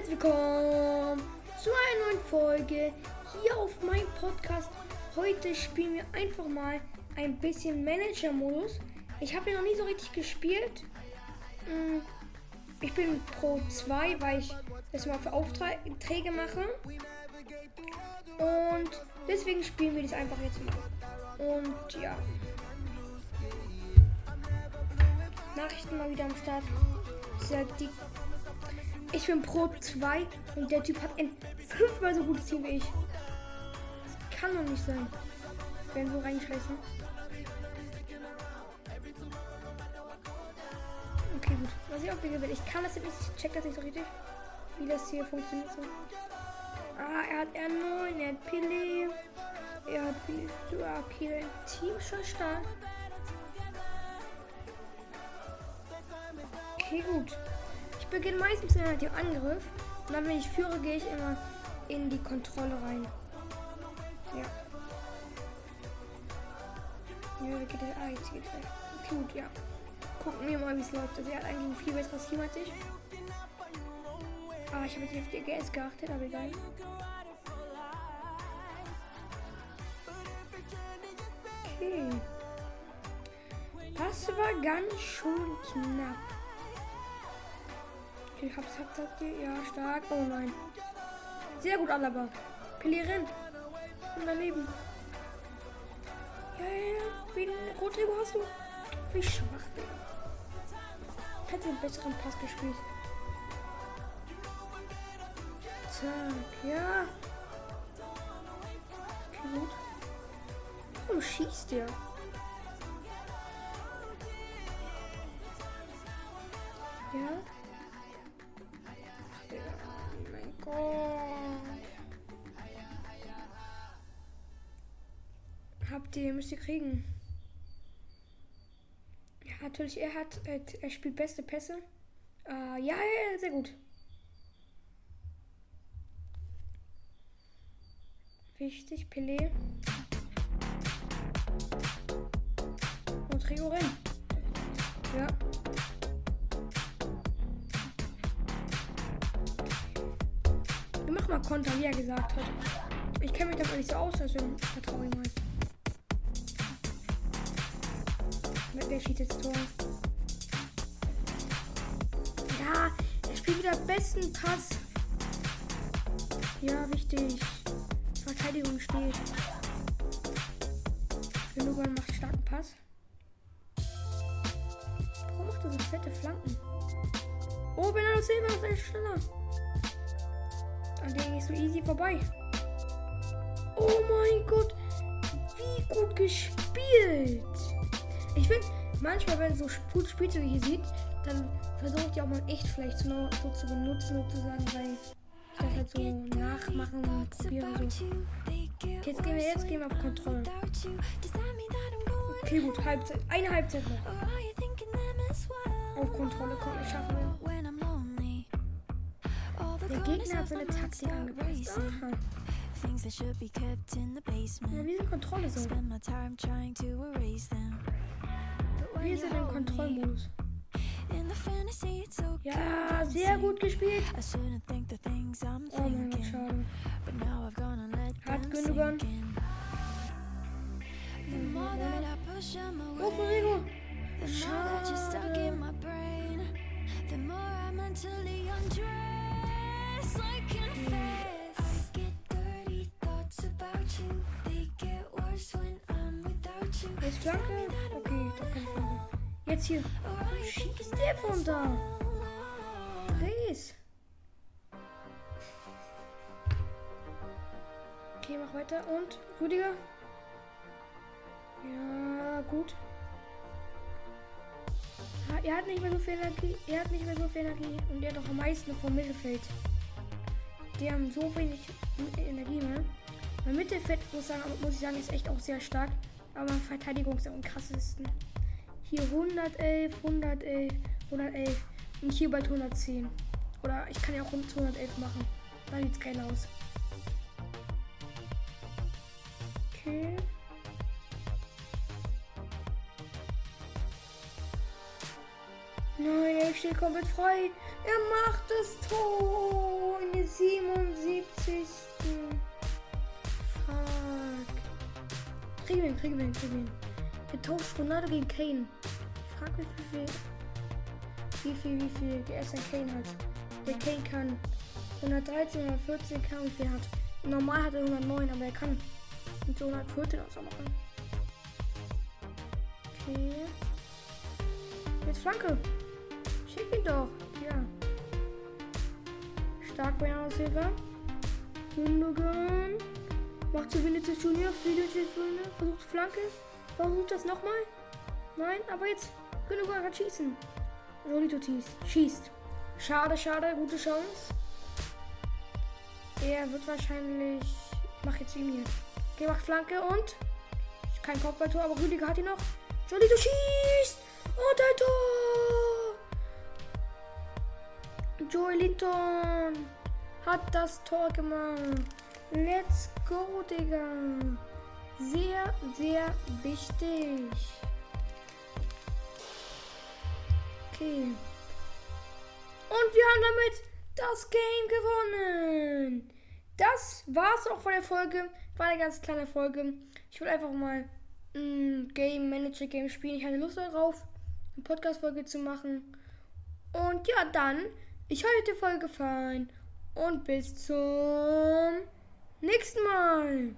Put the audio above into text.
herzlich willkommen zu einer neuen Folge hier auf meinem Podcast. Heute spielen wir einfach mal ein bisschen Manager-Modus. Ich habe ja noch nie so richtig gespielt. Hm, ich bin Pro 2, weil ich das mal für Aufträge mache. Und deswegen spielen wir das einfach jetzt mal. Und ja. Nachrichten mal wieder am Start. Sehr dick. Ich bin Pro 2 und der Typ hat ein fünfmal so gutes Team wie ich. Das kann doch nicht sein. Werden so reinscheißen. Okay, gut. Was ich auch wieder will. Ich kann das nicht. Ich check das nicht so richtig. Wie das hier funktioniert. So. Ah, er hat R9, er hat Pele. Er hat Ja, okay, Team schon stark. Okay, gut. Beginne meistens mit dem Angriff. Und dann, wenn ich führe, gehe ich immer in die Kontrolle rein. Ja. Ja, geht der. Ah, jetzt geht's weg. Gut, ja. Gucken wir mal, wie es läuft. Also, er hat eigentlich ein viel besseres Team als ich. Ah, ich habe jetzt auf die GS geachtet, aber egal. Okay. Das war ganz schön knapp. Okay, hab's, hab's, habt ihr? Ja, stark. Oh nein. Sehr gut, Alaba. Pelé rennt. Und daneben. Ja, ja, ja. Wen, Rodrigo hast du? Wie schwach, Digga. Hätte einen besseren Pass gespielt. Zack, ja. Okay, gut. Warum schießt der? Habt ihr, müsst ihr kriegen. Ja, natürlich, er hat, äh, er spielt beste Pässe. Äh, ja, ja, sehr gut. Wichtig, Pelé. Und Rio rein. Ja. Wir machen mal Konter, wie er gesagt hat. Ich kenne mich damit nicht so aus, deswegen vertraue ich mal. Wer schießt jetzt Tor? Ja, er spielt wieder besten Pass. Ja, wichtig. Verteidigung steht. Gündogan macht starken Pass. Warum macht er so fette Flanken? Oh, Bernardo Silva ist schneller. An der ist so easy vorbei. Oh mein Gott. Wie gut gespielt. Ich finde, manchmal, wenn so gut Spielzeuge hier sieht, dann versucht ihr auch mal echt vielleicht so, so zu benutzen, sozusagen, weil ich das halt so nachmachen und probiere. So. Jetzt gehen wir jetzt gehen wir auf Kontrolle. Okay, gut, Halbzeit. Eine Halbzeit noch. Auf Kontrolle, komm, ich schaffe wir. Der Gegner hat seine Taktik angepasst. Aha. Ja, wie sind Kontrolle so? Wir sind im Kontrollmodus. Ja, sehr gut gespielt. Oh mein Gott, schade. Hat Gündogan. Oh, Rodrigo. Schade. Jetzt Flanke? Okay, doch keine Flanke. Jetzt hier. Schießt der von da? Dres. Okay, mach weiter. Und Rüdiger? Ja, gut. Er hat nicht mehr so viel Energie. Er hat nicht mehr so viel Energie. Und er hat auch am meisten vom Mittelfeld. Die haben so wenig Energie, ne? Mein Mittelfeld, muss, sagen, muss ich sagen, ist echt auch sehr stark. Aber Verteidigung ist am krassesten. Hier 111, 111, 111. Und hier bald 110. Oder ich kann ja auch 111 machen. Dann sieht's geil aus. Okay. Nein, er steht komplett frei. Er macht das Tor in der 77. Fuck. Kriegen wir ihn, kriegen wir ihn, kriegen wir ihn. Wir tauschen Ronaldo gegen Kane. Ich frage mich, wie viel, wie viel, wie viel GS ein Kane hat. Der Kane kann 113, 114 kann, wie viel hat. Normal hat er 109, aber er kann mit so 114 auch so machen. Okay. Jetzt Flanke. Schick ihn doch. Ja. Stark Bernardo Silva. Gündogan. Macht zu Vinicius Junior. Vinicius Junior. Versucht Flanke. Versucht das nochmal. Nein, aber jetzt. Gündogan kann schießen. Rolito schießt. Schade, schade. Gute Chance. Er wird wahrscheinlich. Ich mach jetzt ihm hier. Okay, macht Flanke und. Kein Kopfballtor, aber Rüdiger hat ihn noch. Jolito schießt! Und ein Tor! Joeliton hat das Tor gemacht. Let's go, Digga. Sehr, sehr wichtig. Okay. Und wir haben damit das Game gewonnen. Das war's auch von der Folge. War eine ganz kleine Folge. Ich will einfach mal ein Game Manager Game spielen. Ich hatte Lust darauf, eine Podcast-Folge zu machen. Und ja, dann, ich hoffe, die Folge gefallen. Und bis zum nächsten Mal.